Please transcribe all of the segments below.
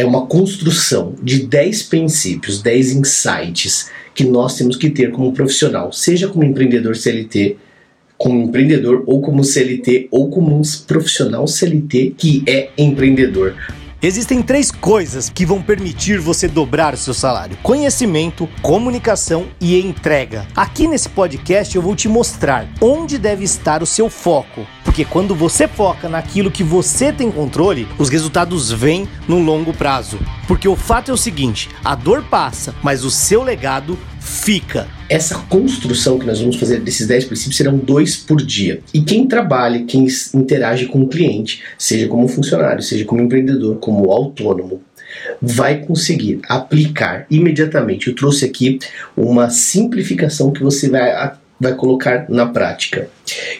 é uma construção de 10 princípios, 10 insights que nós temos que ter como profissional, seja como empreendedor CLT, como empreendedor ou como CLT ou como um profissional CLT que é empreendedor. Existem três coisas que vão permitir você dobrar o seu salário: conhecimento, comunicação e entrega. Aqui nesse podcast eu vou te mostrar onde deve estar o seu foco, porque quando você foca naquilo que você tem controle, os resultados vêm no longo prazo. Porque o fato é o seguinte: a dor passa, mas o seu legado fica. Essa construção que nós vamos fazer desses 10 princípios serão dois por dia. E quem trabalha, quem interage com o cliente, seja como funcionário, seja como empreendedor, como autônomo, vai conseguir aplicar imediatamente. Eu trouxe aqui uma simplificação que você vai, vai colocar na prática.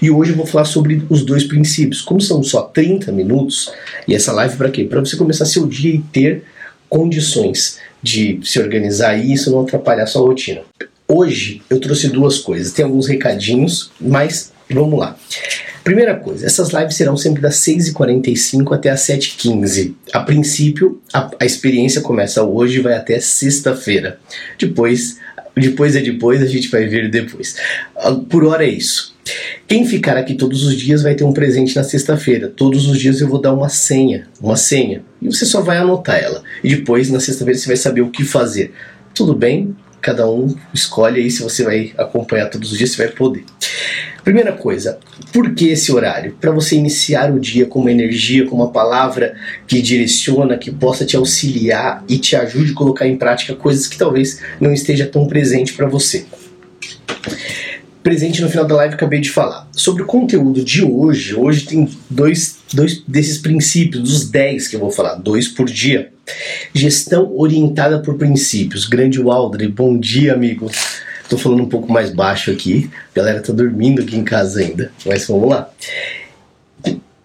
E hoje eu vou falar sobre os dois princípios. Como são só 30 minutos, e essa live para quê? Para você começar seu dia e ter condições de se organizar e isso não atrapalhar sua rotina. Hoje eu trouxe duas coisas, tem alguns recadinhos, mas vamos lá. Primeira coisa, essas lives serão sempre das 6h45 até as 7h15. A princípio, a, a experiência começa hoje e vai até sexta-feira. Depois, depois é depois, a gente vai ver depois. Ah, por hora é isso. Quem ficar aqui todos os dias vai ter um presente na sexta-feira. Todos os dias eu vou dar uma senha, uma senha, e você só vai anotar ela. E depois, na sexta-feira, você vai saber o que fazer. Tudo bem? Cada um escolhe aí se você vai acompanhar todos os dias, você vai poder. Primeira coisa, por que esse horário? Para você iniciar o dia com uma energia, com uma palavra que direciona, que possa te auxiliar e te ajude a colocar em prática coisas que talvez não esteja tão presente para você presente no final da live acabei de falar. Sobre o conteúdo de hoje, hoje tem dois, dois desses princípios, dos 10 que eu vou falar, dois por dia. Gestão orientada por princípios. Grande Waldre, bom dia, amigo. Tô falando um pouco mais baixo aqui, a galera tá dormindo aqui em casa ainda, mas vamos lá.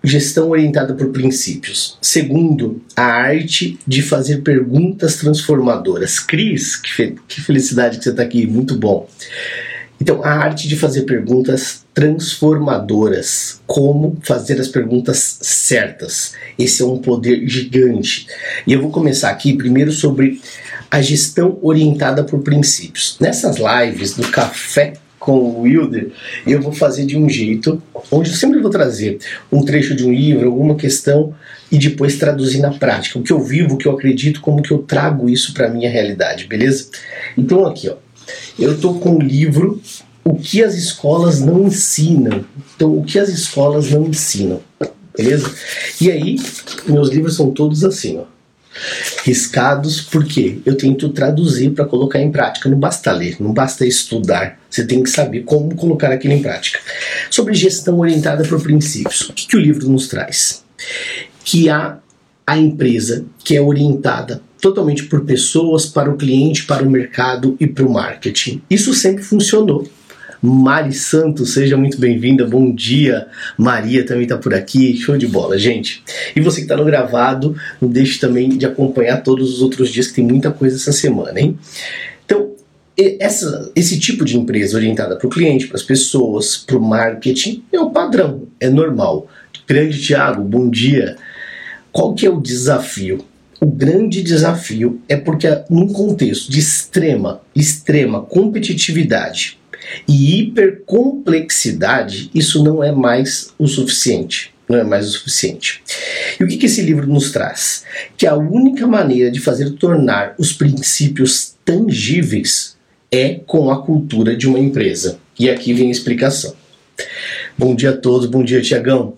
Gestão orientada por princípios. Segundo, a arte de fazer perguntas transformadoras. Cris, que, fe que felicidade que você está aqui, muito bom. Então, a arte de fazer perguntas transformadoras. Como fazer as perguntas certas. Esse é um poder gigante. E eu vou começar aqui primeiro sobre a gestão orientada por princípios. Nessas lives do Café com o Wilder, eu vou fazer de um jeito onde eu sempre vou trazer um trecho de um livro, alguma questão e depois traduzir na prática. O que eu vivo, o que eu acredito, como que eu trago isso para minha realidade, beleza? Então aqui, ó eu estou com o livro O que as escolas não ensinam. Então, o que as escolas não ensinam. Beleza? E aí, meus livros são todos assim, ó. Riscados, porque eu tento traduzir para colocar em prática. Não basta ler, não basta estudar. Você tem que saber como colocar aquilo em prática. Sobre gestão orientada por princípios. O que, que o livro nos traz? Que há a empresa que é orientada totalmente por pessoas, para o cliente, para o mercado e para o marketing. Isso sempre funcionou. Mari Santos, seja muito bem-vinda. Bom dia. Maria também está por aqui. Show de bola, gente. E você que está no gravado, não deixe também de acompanhar todos os outros dias, que tem muita coisa essa semana, hein? Então, essa, esse tipo de empresa orientada para o cliente, para as pessoas, para o marketing, é o padrão, é normal. Grande Tiago, bom dia. Qual que é o desafio? O grande desafio é porque num contexto de extrema, extrema competitividade e hipercomplexidade, isso não é mais o suficiente. Não é mais o suficiente. E o que, que esse livro nos traz? Que a única maneira de fazer tornar os princípios tangíveis é com a cultura de uma empresa. E aqui vem a explicação. Bom dia a todos, bom dia, Tiagão.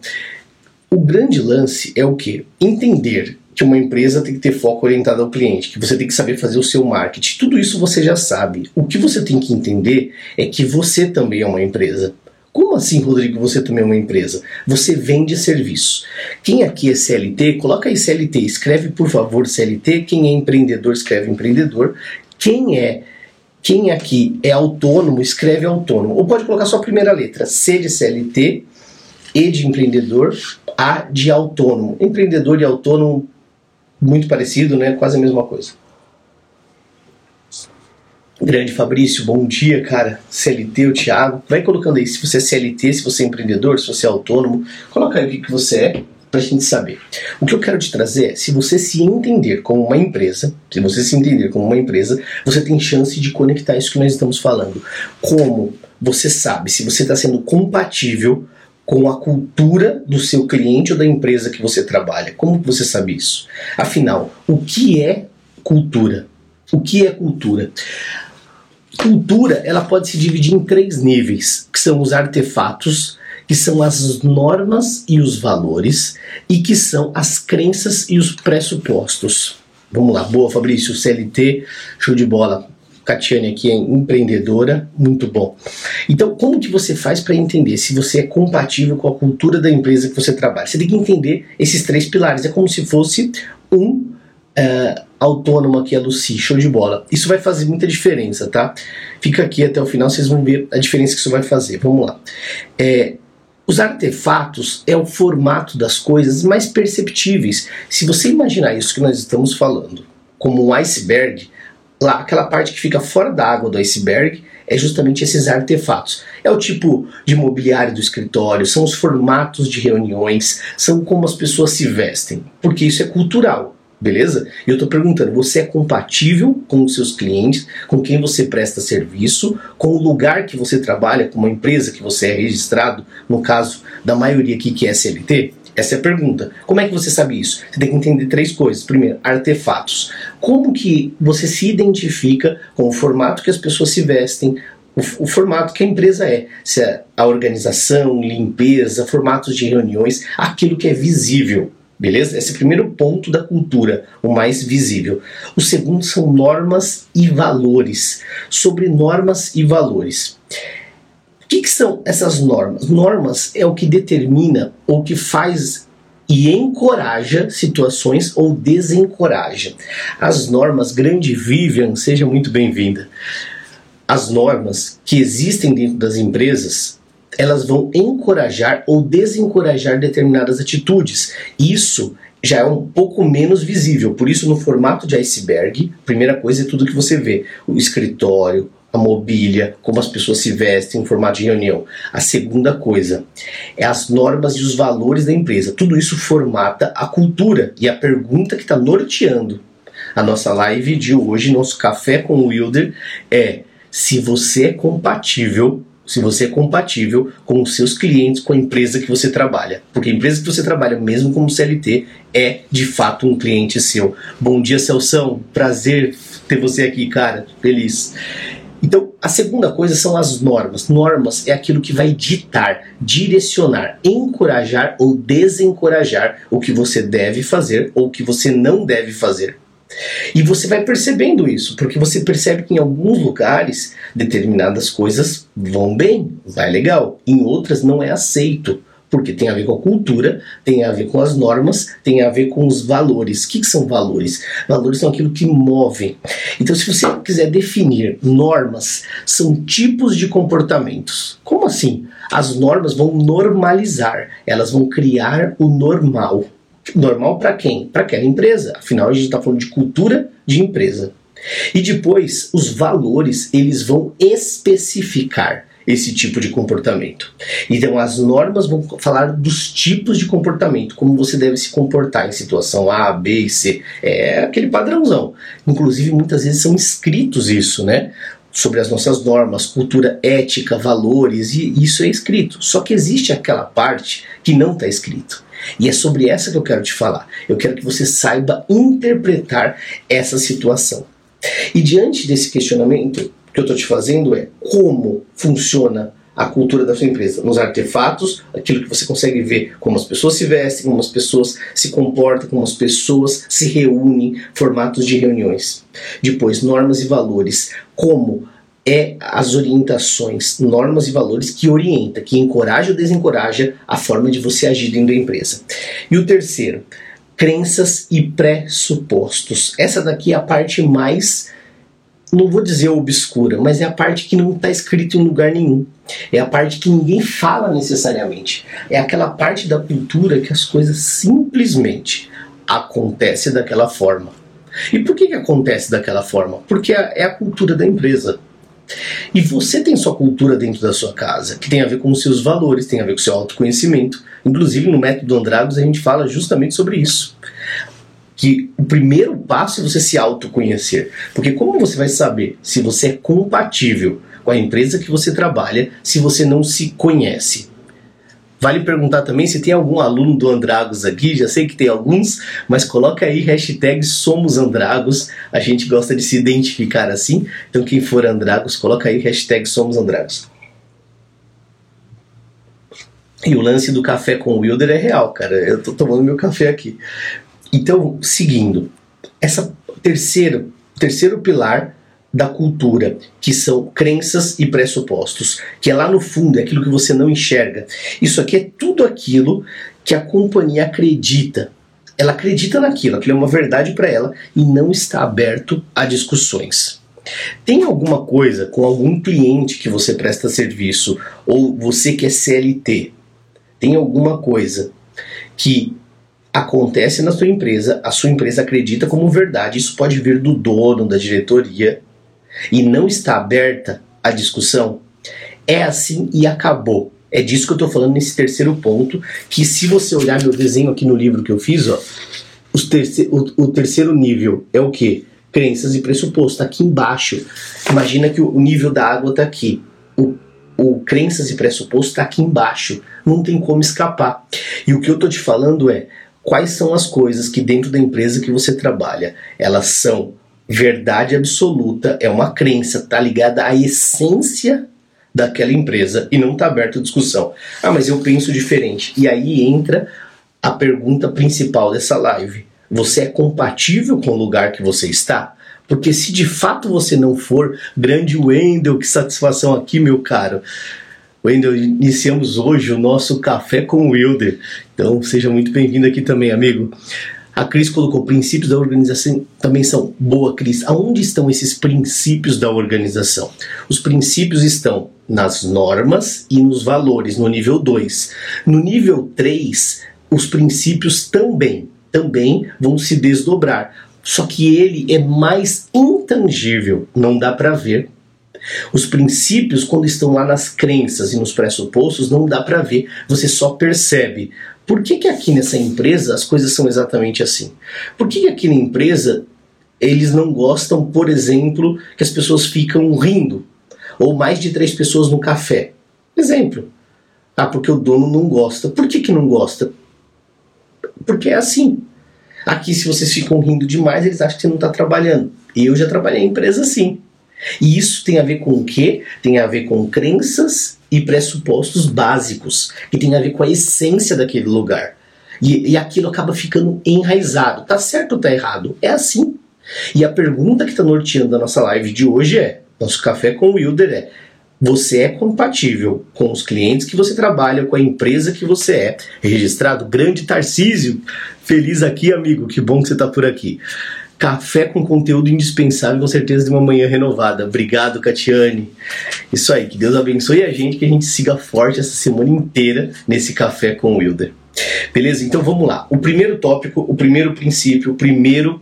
O grande lance é o que? Entender que uma empresa tem que ter foco orientado ao cliente, que você tem que saber fazer o seu marketing. Tudo isso você já sabe. O que você tem que entender é que você também é uma empresa. Como assim, Rodrigo, você também é uma empresa? Você vende serviço. Quem aqui é CLT, coloca aí CLT, escreve por favor CLT. Quem é empreendedor, escreve empreendedor. Quem é quem aqui é autônomo, escreve autônomo. Ou pode colocar só a primeira letra, C de CLT, E de empreendedor, A de autônomo. Empreendedor e autônomo muito parecido, né? Quase a mesma coisa. Grande Fabrício, bom dia, cara. CLT, o Thiago. Vai colocando aí se você é CLT, se você é empreendedor, se você é autônomo. Coloca aí o que, que você é. para a gente saber. O que eu quero te trazer é, se você se entender como uma empresa, se você se entender como uma empresa, você tem chance de conectar isso que nós estamos falando. Como você sabe se você está sendo compatível com a cultura do seu cliente ou da empresa que você trabalha. Como você sabe isso? Afinal, o que é cultura? O que é cultura? Cultura, ela pode se dividir em três níveis, que são os artefatos, que são as normas e os valores, e que são as crenças e os pressupostos. Vamos lá, boa Fabrício, CLT, show de bola. Catiane aqui é empreendedora, muito bom. Então, como que você faz para entender se você é compatível com a cultura da empresa que você trabalha? Você tem que entender esses três pilares. É como se fosse um uh, autônomo aqui, a Lucy, show de bola. Isso vai fazer muita diferença, tá? Fica aqui até o final, vocês vão ver a diferença que isso vai fazer. Vamos lá. É, os artefatos é o formato das coisas mais perceptíveis. Se você imaginar isso que nós estamos falando como um iceberg, lá aquela parte que fica fora da água do iceberg é justamente esses artefatos. É o tipo de mobiliário do escritório, são os formatos de reuniões, são como as pessoas se vestem, porque isso é cultural. Beleza? E eu estou perguntando: você é compatível com os seus clientes, com quem você presta serviço, com o lugar que você trabalha, com uma empresa que você é registrado, no caso da maioria aqui que é SLT? Essa é a pergunta. Como é que você sabe isso? Você tem que entender três coisas. Primeiro, artefatos. Como que você se identifica com o formato que as pessoas se vestem, o, o, formato que a empresa é, se é a organização, limpeza, formatos de reuniões, aquilo que é visível. Beleza? Esse é o primeiro ponto da cultura, o mais visível. O segundo são normas e valores. Sobre normas e valores. O que, que são essas normas? Normas é o que determina ou que faz e encoraja situações ou desencoraja. As normas, grande Vivian, seja muito bem-vinda. As normas que existem dentro das empresas elas vão encorajar ou desencorajar determinadas atitudes. Isso já é um pouco menos visível. Por isso, no formato de iceberg, primeira coisa é tudo que você vê: o escritório, a mobília, como as pessoas se vestem em formato de reunião. A segunda coisa é as normas e os valores da empresa. Tudo isso formata a cultura e a pergunta que está norteando a nossa live de hoje, nosso café com o Wilder, é se você é compatível se você é compatível com os seus clientes, com a empresa que você trabalha. Porque a empresa que você trabalha, mesmo como CLT, é de fato um cliente seu. Bom dia, Celção. Prazer ter você aqui, cara. Feliz. Então, a segunda coisa são as normas. Normas é aquilo que vai ditar, direcionar, encorajar ou desencorajar o que você deve fazer ou o que você não deve fazer. E você vai percebendo isso, porque você percebe que em alguns lugares determinadas coisas vão bem, vai legal, em outras não é aceito, porque tem a ver com a cultura, tem a ver com as normas, tem a ver com os valores. O que, que são valores? Valores são aquilo que movem. Então, se você quiser definir normas, são tipos de comportamentos. Como assim? As normas vão normalizar, elas vão criar o normal. Normal para quem? Para aquela empresa. Afinal, a gente está falando de cultura de empresa. E depois, os valores, eles vão especificar esse tipo de comportamento. Então, as normas vão falar dos tipos de comportamento, como você deve se comportar em situação A, B e C. É aquele padrãozão. Inclusive, muitas vezes são escritos isso, né? Sobre as nossas normas, cultura ética, valores, e isso é escrito. Só que existe aquela parte que não está escrito. E é sobre essa que eu quero te falar. Eu quero que você saiba interpretar essa situação. E diante desse questionamento que eu estou te fazendo é como funciona a cultura da sua empresa, nos artefatos, aquilo que você consegue ver, como as pessoas se vestem, como as pessoas se comportam, como as pessoas se reúnem, formatos de reuniões. Depois, normas e valores, como é as orientações, normas e valores que orienta, que encoraja ou desencoraja a forma de você agir dentro da empresa. E o terceiro, crenças e pressupostos. Essa daqui é a parte mais, não vou dizer obscura, mas é a parte que não está escrito em lugar nenhum. É a parte que ninguém fala necessariamente. É aquela parte da cultura que as coisas simplesmente acontecem daquela forma. E por que, que acontece daquela forma? Porque é a cultura da empresa. E você tem sua cultura dentro da sua casa, que tem a ver com os seus valores, tem a ver com o seu autoconhecimento. Inclusive, no método Andragos, a gente fala justamente sobre isso. Que o primeiro passo é você se autoconhecer. Porque como você vai saber se você é compatível com a empresa que você trabalha se você não se conhece? Vale perguntar também se tem algum aluno do Andragos aqui, já sei que tem alguns, mas coloca aí hashtag Somos Andragos, a gente gosta de se identificar assim, então quem for Andragos, coloca aí hashtag Somos Andragos. E o lance do café com o Wilder é real, cara, eu tô tomando meu café aqui. Então, seguindo, essa terceira, terceiro pilar da cultura, que são crenças e pressupostos, que é lá no fundo, é aquilo que você não enxerga. Isso aqui é tudo aquilo que a companhia acredita. Ela acredita naquilo, aquilo é uma verdade para ela e não está aberto a discussões. Tem alguma coisa com algum cliente que você presta serviço ou você que é CLT? Tem alguma coisa que acontece na sua empresa, a sua empresa acredita como verdade, isso pode vir do dono, da diretoria, e não está aberta a discussão, é assim e acabou. É disso que eu estou falando nesse terceiro ponto, que se você olhar meu desenho aqui no livro que eu fiz, ó, terce o, o, terceiro nível é o que? Crenças e pressuposto, aqui embaixo. Imagina que o nível da água está aqui. O, o crenças e pressuposto está aqui embaixo. Não tem como escapar. E o que eu estou te falando é quais são as coisas que dentro da empresa que você trabalha, elas são verdade absoluta, é uma crença, está ligada à essência daquela empresa e não está aberto a discussão. Ah, mas eu penso diferente. E aí entra a pergunta principal dessa live. Você é compatível com o lugar que você está? Porque se de fato você não for, grande Wendel, que satisfação aqui, meu caro. Wendel, iniciamos hoje o nosso café com o Wilder. Então seja muito bem-vindo aqui também, amigo. A Cris colocou princípios da organização também são. Boa, Cris. Aonde estão esses princípios da organização? Os princípios estão nas normas e nos valores, no nível 2. No nível 3, os princípios também, também vão se desdobrar. Só que ele é mais intangível, não dá para ver. Os princípios, quando estão lá nas crenças e nos pressupostos, não dá para ver, você só percebe. Por que, que aqui nessa empresa as coisas são exatamente assim? Por que, que aqui na empresa eles não gostam, por exemplo, que as pessoas ficam rindo? Ou mais de três pessoas no café? Exemplo. Ah, porque o dono não gosta. Por que, que não gosta? Porque é assim. Aqui, se vocês ficam rindo demais, eles acham que você não está trabalhando. Eu já trabalhei em empresa assim. E isso tem a ver com o quê? Tem a ver com crenças e pressupostos básicos, que tem a ver com a essência daquele lugar. E, e aquilo acaba ficando enraizado. Tá certo ou tá errado? É assim. E a pergunta que está norteando a nossa live de hoje é: nosso café com o Wilder é. Você é compatível com os clientes que você trabalha, com a empresa que você é registrado? Grande Tarcísio, feliz aqui, amigo. Que bom que você está por aqui. Café com conteúdo indispensável, com certeza, de uma manhã renovada. Obrigado, Catiane. Isso aí, que Deus abençoe a gente, que a gente siga forte essa semana inteira nesse café com o Wilder. Beleza? Então vamos lá. O primeiro tópico, o primeiro princípio, o primeiro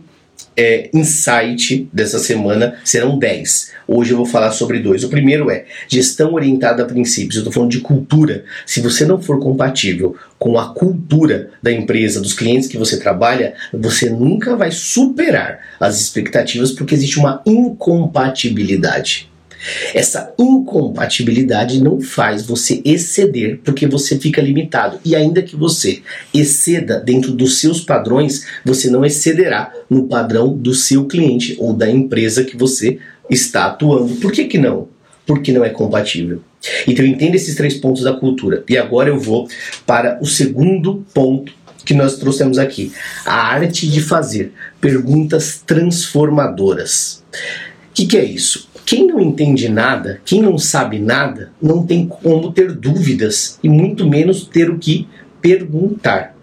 é, insight dessa semana serão 10. Hoje eu vou falar sobre dois. O primeiro é gestão orientada a princípios. Eu estou falando de cultura. Se você não for compatível com a cultura da empresa, dos clientes que você trabalha, você nunca vai superar as expectativas porque existe uma incompatibilidade. Essa incompatibilidade não faz você exceder, porque você fica limitado. E ainda que você exceda dentro dos seus padrões, você não excederá no padrão do seu cliente ou da empresa que você está atuando. Por que, que não? Porque não é compatível. Então entenda esses três pontos da cultura. E agora eu vou para o segundo ponto que nós trouxemos aqui: a arte de fazer perguntas transformadoras. O que, que é isso? Quem não entende nada, quem não sabe nada, não tem como ter dúvidas e muito menos ter o que perguntar.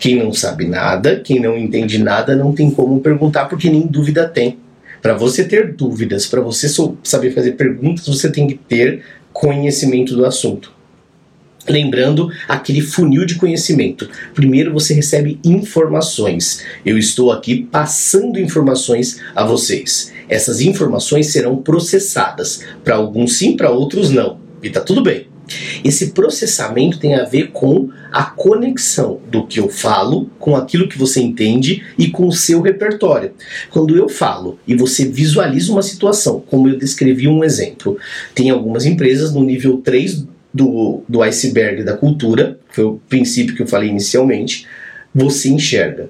Quem não sabe nada, quem não entende nada, não tem como perguntar porque nem dúvida tem. Para você ter dúvidas, para você saber fazer perguntas, você tem que ter conhecimento do assunto. Lembrando aquele funil de conhecimento. Primeiro você recebe informações. Eu estou aqui passando informações a vocês. Essas informações serão processadas. Para alguns sim, para outros não. E tá tudo bem. Esse processamento tem a ver com a conexão do que eu falo com aquilo que você entende e com o seu repertório. Quando eu falo e você visualiza uma situação, como eu descrevi um exemplo, tem algumas empresas no nível 3 do, do iceberg da cultura, foi o princípio que eu falei inicialmente, você enxerga.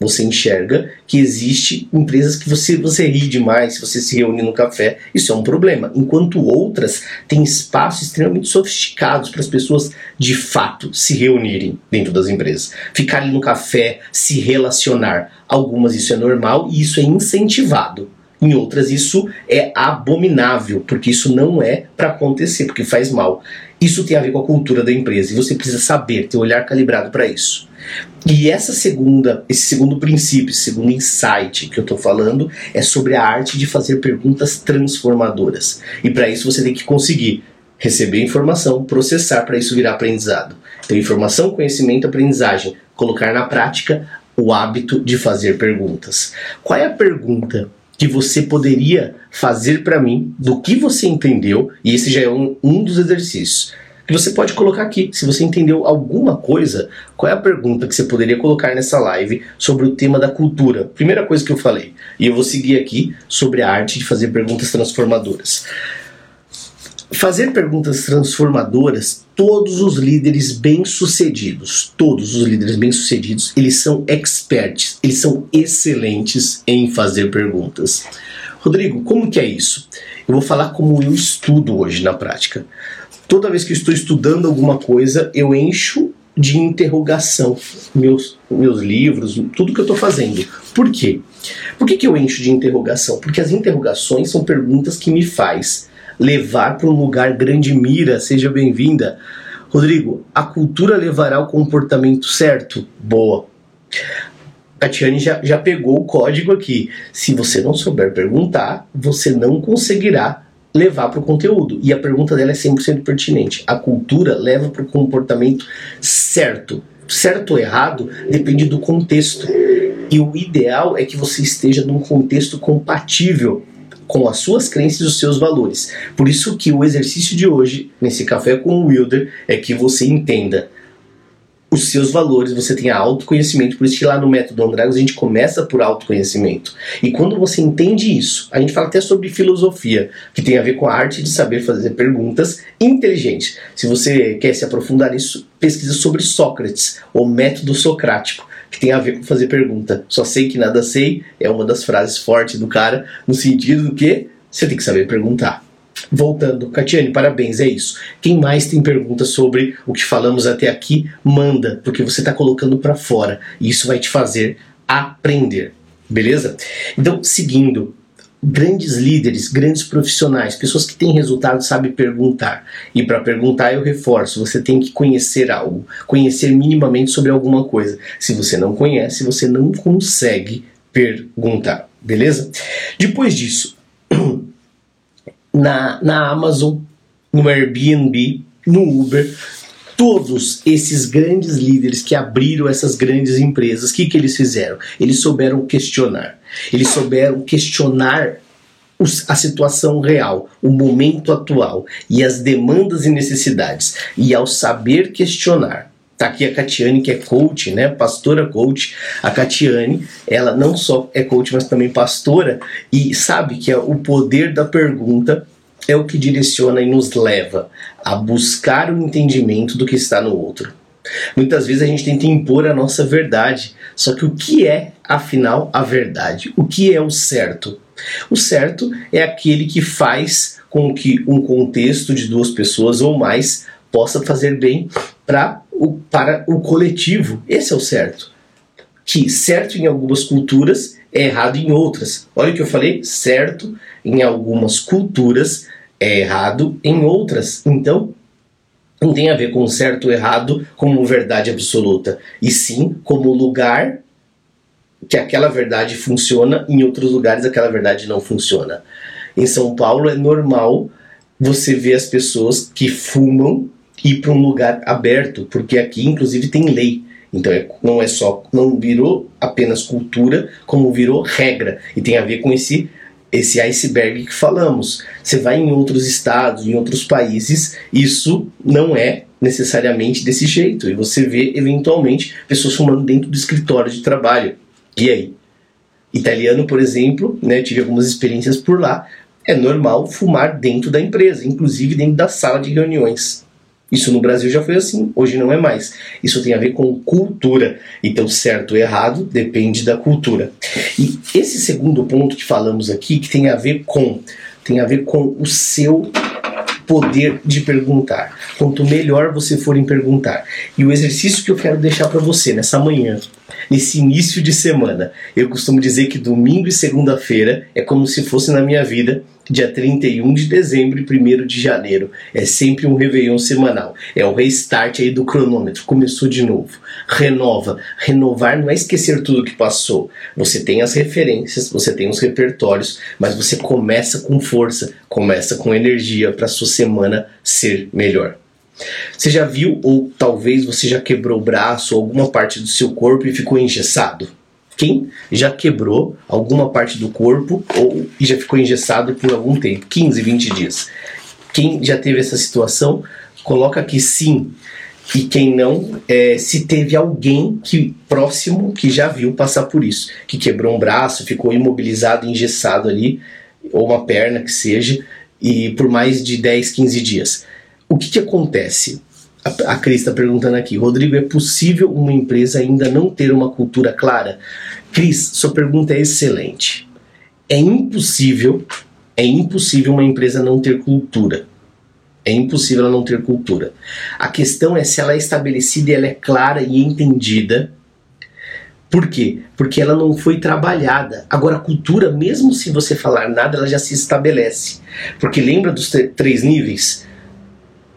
Você enxerga que existe empresas que você, você ri demais, se você se reúne no café, isso é um problema. Enquanto outras têm espaços extremamente sofisticados para as pessoas de fato se reunirem dentro das empresas. Ficar ali no café, se relacionar. Algumas isso é normal e isso é incentivado. Em outras, isso é abominável, porque isso não é para acontecer, porque faz mal. Isso tem a ver com a cultura da empresa e você precisa saber, ter o olhar calibrado para isso. E essa segunda, esse segundo princípio, esse segundo insight que eu estou falando é sobre a arte de fazer perguntas transformadoras. E para isso você tem que conseguir receber informação, processar para isso virar aprendizado. Então, informação, conhecimento, aprendizagem, colocar na prática o hábito de fazer perguntas. Qual é a pergunta que você poderia fazer para mim do que você entendeu? E esse já é um, um dos exercícios que você pode colocar aqui. Se você entendeu alguma coisa, qual é a pergunta que você poderia colocar nessa live sobre o tema da cultura? Primeira coisa que eu falei. E eu vou seguir aqui sobre a arte de fazer perguntas transformadoras. Fazer perguntas transformadoras, todos os líderes bem-sucedidos, todos os líderes bem-sucedidos, eles são experts, eles são excelentes em fazer perguntas. Rodrigo, como que é isso? Eu vou falar como eu estudo hoje na prática toda vez que eu estou estudando alguma coisa, eu encho de interrogação meus, meus livros, tudo que eu estou fazendo. Por quê? Por que, que eu encho de interrogação? Porque as interrogações são perguntas que me faz levar para um lugar grande mira, seja bem-vinda. Rodrigo, a cultura levará o comportamento certo? Boa. A Tiane já, já pegou o código aqui. Se você não souber perguntar, você não conseguirá levar para o conteúdo. E a pergunta dela é 100% pertinente. A cultura leva para o comportamento certo. Certo ou errado depende do contexto. E o ideal é que você esteja num contexto compatível com as suas crenças e os seus valores. Por isso que o exercício de hoje, nesse café com o Wilder, é que você entenda os seus valores, você tenha autoconhecimento. Por isso que lá no método Andragos a gente começa por autoconhecimento. E quando você entende isso, a gente fala até sobre filosofia, que tem a ver com a arte de saber fazer perguntas inteligentes. Se você quer se aprofundar nisso, pesquisa sobre Sócrates, o método socrático que tem a ver com fazer pergunta. Só sei que nada sei é uma das frases fortes do cara, no sentido do que você tem que saber perguntar. Voltando, Catiane, parabéns, é isso. Quem mais tem perguntas sobre o que falamos até aqui, manda, porque você está colocando para fora e isso vai te fazer aprender, beleza? Então, seguindo, grandes líderes, grandes profissionais, pessoas que têm resultado sabem perguntar. E para perguntar eu reforço, você tem que conhecer algo, conhecer minimamente sobre alguma coisa. Se você não conhece, você não consegue perguntar, beleza? Depois disso, na, na Amazon, no Airbnb, no Uber, todos esses grandes líderes que abriram essas grandes empresas, o que, que eles fizeram? Eles souberam questionar. Eles souberam questionar a situação real, o momento atual e as demandas e necessidades. E ao saber questionar, tá aqui a Catiane que é coach, né, pastora coach. A Catiane, ela não só é coach, mas também pastora e sabe que é o poder da pergunta é o que direciona e nos leva a buscar o entendimento do que está no outro. Muitas vezes a gente tenta impor a nossa verdade, só que o que é, afinal, a verdade? O que é o certo? O certo é aquele que faz com que um contexto de duas pessoas ou mais possa fazer bem para o, para o coletivo. Esse é o certo. Que certo em algumas culturas é errado em outras. Olha o que eu falei: certo em algumas culturas é errado em outras. Então, não tem a ver com certo ou errado como verdade absoluta, e sim como lugar que aquela verdade funciona, em outros lugares aquela verdade não funciona. Em São Paulo é normal você ver as pessoas que fumam ir para um lugar aberto, porque aqui inclusive tem lei. Então é, não é só, não virou apenas cultura, como virou regra e tem a ver com esse esse iceberg que falamos. Você vai em outros estados, em outros países, isso não é necessariamente desse jeito. E você vê, eventualmente, pessoas fumando dentro do escritório de trabalho. E aí? Italiano, por exemplo, né, tive algumas experiências por lá, é normal fumar dentro da empresa, inclusive dentro da sala de reuniões. Isso no Brasil já foi assim, hoje não é mais. Isso tem a ver com cultura. Então, certo ou errado depende da cultura. E esse segundo ponto que falamos aqui, que tem a ver com, tem a ver com o seu poder de perguntar. Quanto melhor você for em perguntar. E o exercício que eu quero deixar para você nessa manhã, nesse início de semana, eu costumo dizer que domingo e segunda-feira é como se fosse na minha vida dia 31 de dezembro e 1 de janeiro. É sempre um Réveillon semanal. É o restart aí do cronômetro. Começou de novo. Renova. Renovar não é esquecer tudo que passou. Você tem as referências, você tem os repertórios, mas você começa com força, começa com energia para sua semana ser melhor. Você já viu ou talvez você já quebrou o braço ou alguma parte do seu corpo e ficou engessado? Quem já quebrou alguma parte do corpo ou já ficou engessado por algum tempo, 15, 20 dias. Quem já teve essa situação, coloca aqui sim. E quem não, é, se teve alguém que próximo que já viu passar por isso, que quebrou um braço, ficou imobilizado, engessado ali, ou uma perna que seja, e por mais de 10, 15 dias. O que, que acontece? A, Cris está perguntando aqui, Rodrigo, é possível uma empresa ainda não ter uma cultura clara? Cris, sua pergunta é excelente. É impossível, é impossível uma empresa não ter cultura. É impossível ela não ter cultura. A questão é se ela é estabelecida e ela é clara e entendida. Por quê? Porque ela não foi trabalhada. Agora, a cultura, mesmo se você falar nada, ela já se estabelece. Porque lembra dos três níveis?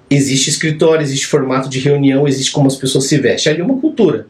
Existe escritório, existe formato de reunião, existe como as pessoas se vestem. Ali é uma cultura.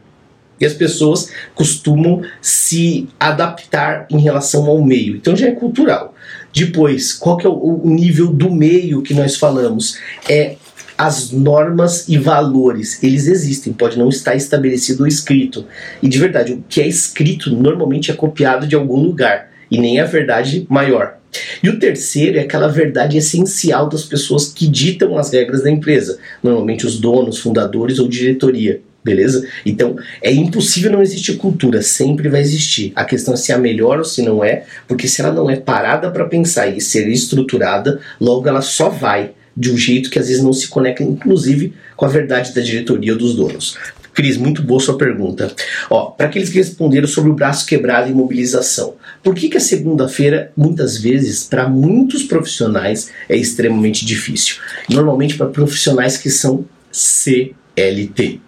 E as pessoas costumam se adaptar em relação ao meio. Então já é cultural. Depois, qual que é o nível do meio que nós falamos? É as normas e valores, eles existem, pode não estar estabelecido ou escrito. E de verdade, o que é escrito normalmente é copiado de algum lugar e nem é a verdade maior. E o terceiro é aquela verdade essencial das pessoas que ditam as regras da empresa, normalmente os donos, fundadores ou diretoria. Beleza? Então é impossível não existir cultura, sempre vai existir. A questão é se é melhor ou se não é, porque se ela não é parada para pensar e ser estruturada, logo ela só vai de um jeito que às vezes não se conecta, inclusive, com a verdade da diretoria ou dos donos. Cris, muito boa sua pergunta. Ó, para aqueles que responderam sobre o braço quebrado e imobilização, por que, que a segunda-feira, muitas vezes, para muitos profissionais, é extremamente difícil? Normalmente para profissionais que são CLT.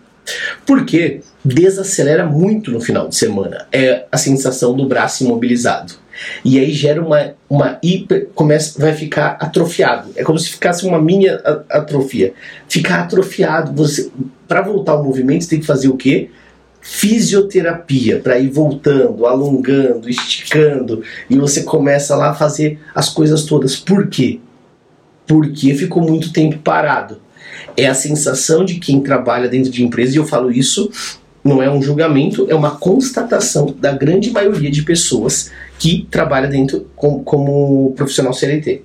Porque desacelera muito no final de semana. É a sensação do braço imobilizado. E aí gera uma, uma hiper. Começa, vai ficar atrofiado. É como se ficasse uma mini atrofia. Ficar atrofiado. Você, para voltar ao movimento, você tem que fazer o quê? Fisioterapia, para ir voltando, alongando, esticando. E você começa lá a fazer as coisas todas. Por quê? Porque ficou muito tempo parado. É a sensação de quem trabalha dentro de empresa, e eu falo isso não é um julgamento, é uma constatação da grande maioria de pessoas que trabalha dentro com, como profissional CLT.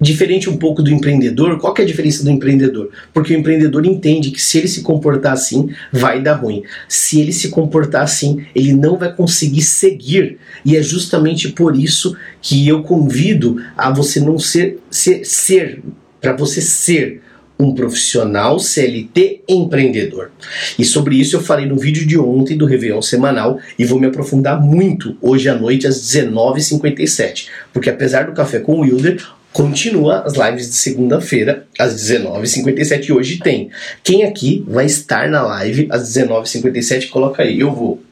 Diferente um pouco do empreendedor, qual é a diferença do empreendedor? Porque o empreendedor entende que se ele se comportar assim, vai dar ruim. Se ele se comportar assim, ele não vai conseguir seguir. E é justamente por isso que eu convido a você não ser, ser, ser para você ser um profissional CLT empreendedor. E sobre isso eu falei no vídeo de ontem do Réveillon Semanal e vou me aprofundar muito hoje à noite às 19h57. Porque apesar do Café com o Wilder, continua as lives de segunda-feira às 19h57 e hoje tem. Quem aqui vai estar na live às 19h57? Coloca aí, eu vou.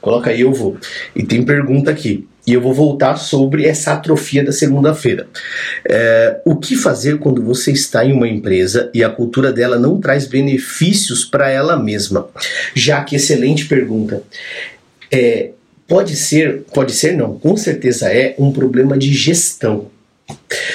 Coloca aí, eu vou. E tem pergunta aqui. E eu vou voltar sobre essa atrofia da segunda-feira. É, o que fazer quando você está em uma empresa e a cultura dela não traz benefícios para ela mesma? Já que excelente pergunta. É, pode ser, pode ser não, com certeza é um problema de gestão.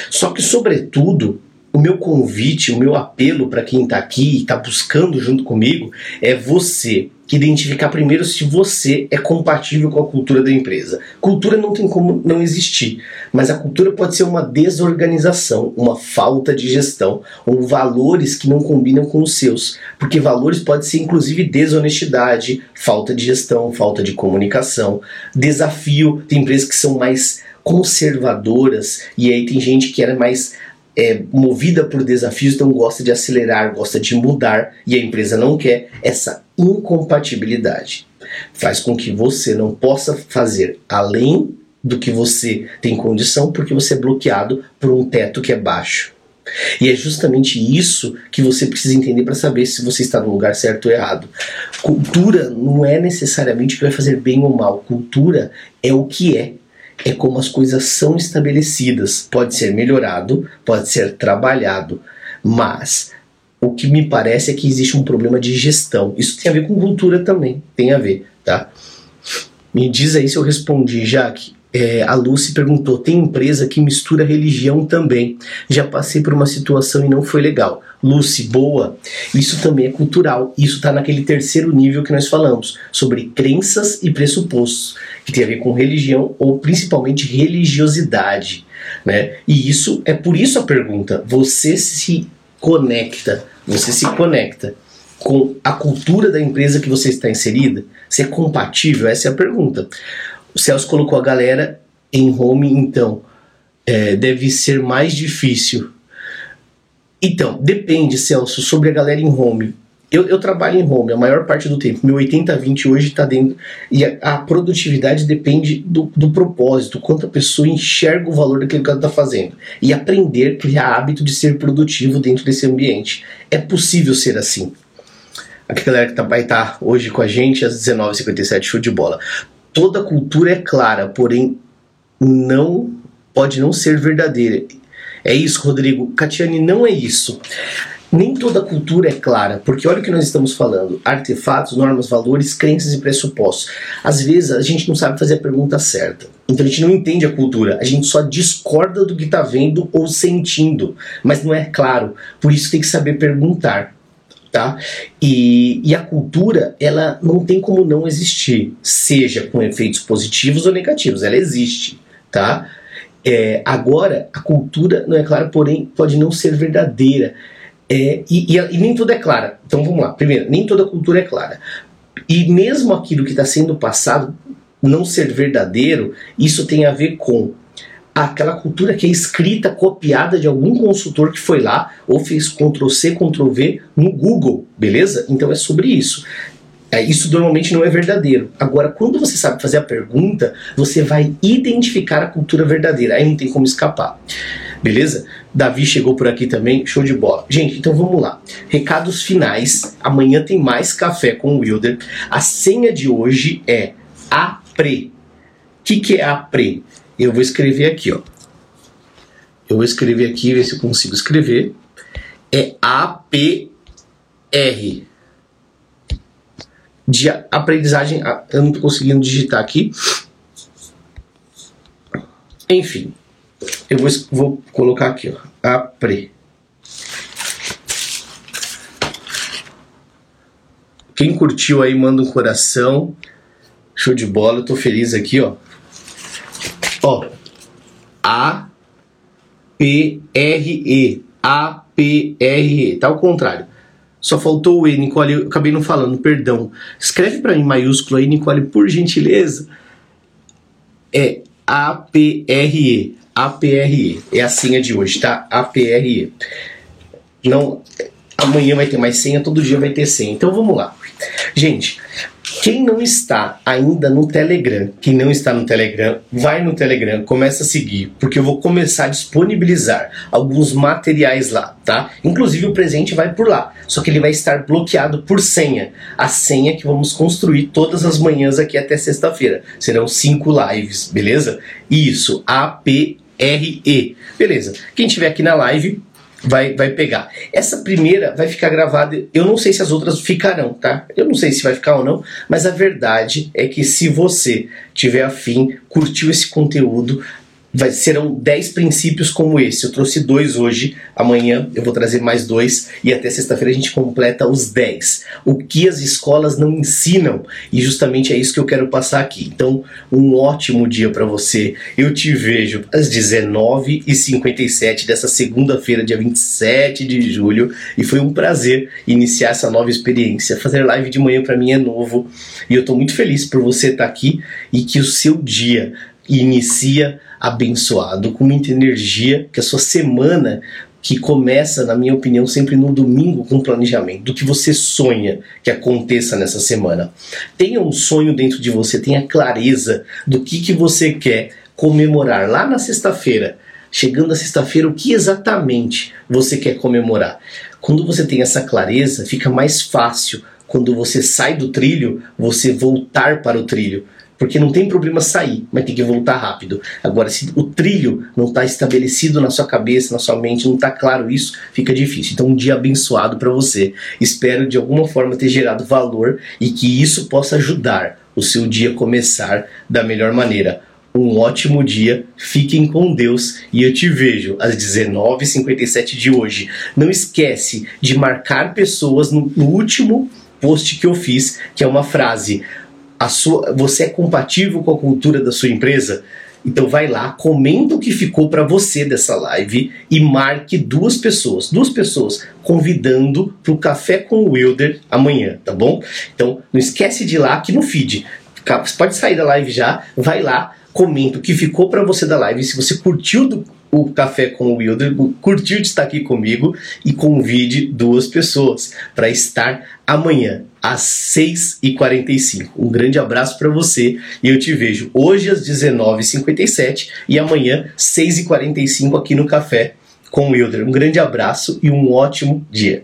Só que, sobretudo, o meu convite, o meu apelo para quem está aqui e está buscando junto comigo é você que identificar primeiro se você é compatível com a cultura da empresa. Cultura não tem como não existir, mas a cultura pode ser uma desorganização, uma falta de gestão, ou valores que não combinam com os seus, porque valores pode ser inclusive desonestidade, falta de gestão, falta de comunicação, desafio. Tem empresas que são mais conservadoras e aí tem gente que era mais é movida por desafios, então gosta de acelerar, gosta de mudar e a empresa não quer essa incompatibilidade. Faz com que você não possa fazer além do que você tem condição porque você é bloqueado por um teto que é baixo. E é justamente isso que você precisa entender para saber se você está no lugar certo ou errado. Cultura não é necessariamente o que vai fazer bem ou mal. Cultura é o que é é como as coisas são estabelecidas. Pode ser melhorado, pode ser trabalhado, mas o que me parece é que existe um problema de gestão. Isso tem a ver com cultura também, tem a ver, tá? Me diz aí se eu respondi, Jaque. É, a Lucy perguntou: tem empresa que mistura religião também. Já passei por uma situação e não foi legal. Lucy, boa. Isso também é cultural. Isso está naquele terceiro nível que nós falamos, sobre crenças e pressupostos, que tem a ver com religião ou principalmente religiosidade. Né? E isso é por isso a pergunta: você se conecta, você se conecta com a cultura da empresa que você está inserida? Se é compatível? Essa é a pergunta. O Celso colocou a galera em home, então é, deve ser mais difícil então, depende, Celso, sobre a galera em home. Eu, eu, trabalho em home a maior parte do tempo. Meu 80-20 hoje está dentro. E a, a, produtividade depende do, do propósito, quanto a pessoa enxerga o valor daquilo que ela está fazendo. E aprender, criar hábito de ser produtivo dentro desse ambiente. É possível ser assim. A galera que tá, vai estar tá hoje com a gente às 19h57, show de bola. Toda cultura é clara, porém não pode não ser verdadeira. É isso, Rodrigo. Catiane, não é isso. Nem toda cultura é clara, porque olha o que nós estamos falando: artefatos, normas, valores, crenças e pressupostos. Às vezes a gente não sabe fazer a pergunta certa. Então a gente não entende a cultura, a gente só discorda do que está vendo ou sentindo, mas não é claro. Por isso tem que saber perguntar. Tá? E, e a cultura, ela não tem como não existir, seja com efeitos positivos ou negativos, ela existe, tá? É, agora, a cultura não é clara, porém pode não ser verdadeira. É, e, e, e, nem tudo é clara. Então vamos lá. Primeiro, nem toda cultura é clara. E mesmo aquilo que está sendo passado não ser verdadeiro, isso tem a ver com aquela cultura que é escrita, copiada de algum consultor que foi lá ou fez Ctrl C, Ctrl V no Google, beleza? Então é sobre isso. É, isso normalmente não é verdadeiro. Agora, quando você sabe fazer a pergunta, você vai identificar a cultura verdadeira. Aí não tem como escapar. Beleza? Davi chegou por aqui também, show de bola. Gente, então vamos lá. Recados finais. Amanhã tem mais café com o Wilder. A senha de hoje é APRE. O que, que é APRE? Eu vou escrever aqui, ó. Eu vou escrever aqui, ver se eu consigo escrever. É APR de aprendizagem. Eu não estou conseguindo digitar aqui. Enfim, eu vou, vou colocar aqui, ó. Apre. Quem curtiu aí, manda um coração. Show de bola, eu tô feliz aqui, ó. Ó. A P R E. A P R E. Tá ao contrário. Só faltou o E, Nicole, eu acabei não falando, perdão. Escreve para mim maiúsculo aí, Nicole, por gentileza. É A-P-R-E. A-P-R-E. É a senha de hoje, tá? A-P-R-E. Não, amanhã vai ter mais senha, todo dia vai ter senha. Então vamos lá. Gente, quem não está ainda no Telegram, quem não está no Telegram, vai no Telegram, começa a seguir, porque eu vou começar a disponibilizar alguns materiais lá, tá? Inclusive o presente vai por lá, só que ele vai estar bloqueado por senha. A senha que vamos construir todas as manhãs aqui até sexta-feira. Serão cinco lives, beleza? Isso, A-P-R-E. Beleza. Quem estiver aqui na live, vai, vai pegar. Essa primeira vai ficar gravada, eu não sei se as outras ficarão, tá? Eu não sei se vai ficar ou não, mas a verdade é que se você tiver afim, curtiu esse conteúdo, vai, serão 10 princípios como esse. Eu trouxe dois hoje, amanhã eu vou trazer mais dois e até sexta-feira a gente completa os 10. O que as escolas não ensinam e justamente é isso que eu quero passar aqui. Então, um ótimo dia para você. Eu te vejo às 19h57 dessa segunda-feira, dia 27 de julho, e foi um prazer iniciar essa nova experiência. Fazer live de manhã para mim é novo e eu estou muito feliz por você estar tá aqui e que o seu dia inicia abençoado, com muita energia, que a sua semana que começa, na minha opinião, sempre no domingo com planejamento, do que você sonha que aconteça nessa semana. Tenha um sonho dentro de você, tenha clareza do que, que você quer comemorar lá na sexta-feira. Chegando a sexta-feira, o que exatamente você quer comemorar? Quando você tem essa clareza, fica mais fácil quando você sai do trilho, você voltar para o trilho. Porque não tem problema sair, mas tem que voltar rápido. Agora, se o trilho não está estabelecido na sua cabeça, na sua mente, não está claro isso, fica difícil. Então, um dia abençoado para você. Espero de alguma forma ter gerado valor e que isso possa ajudar o seu dia a começar da melhor maneira. Um ótimo dia, fiquem com Deus e eu te vejo às 19h57 de hoje. Não esquece de marcar pessoas no, último post que eu fiz, que é uma frase: sua, você é compatível com a cultura da sua empresa? Então vai lá, comenta o que ficou para você dessa live e marque duas pessoas, duas pessoas convidando para o café com o Wilder amanhã, tá bom? Então não esquece de ir lá aqui no feed. Você pode sair da live já, vai lá, comenta o que ficou para você da live. Se você curtiu do, o Café com o Wilder, curtiu de estar aqui comigo e convide duas pessoas para estar amanhã às 6h45. Um grande abraço para você e eu te vejo hoje às 19h57 e amanhã 6h45 aqui no Café com o Wilder. Um grande abraço e um ótimo dia.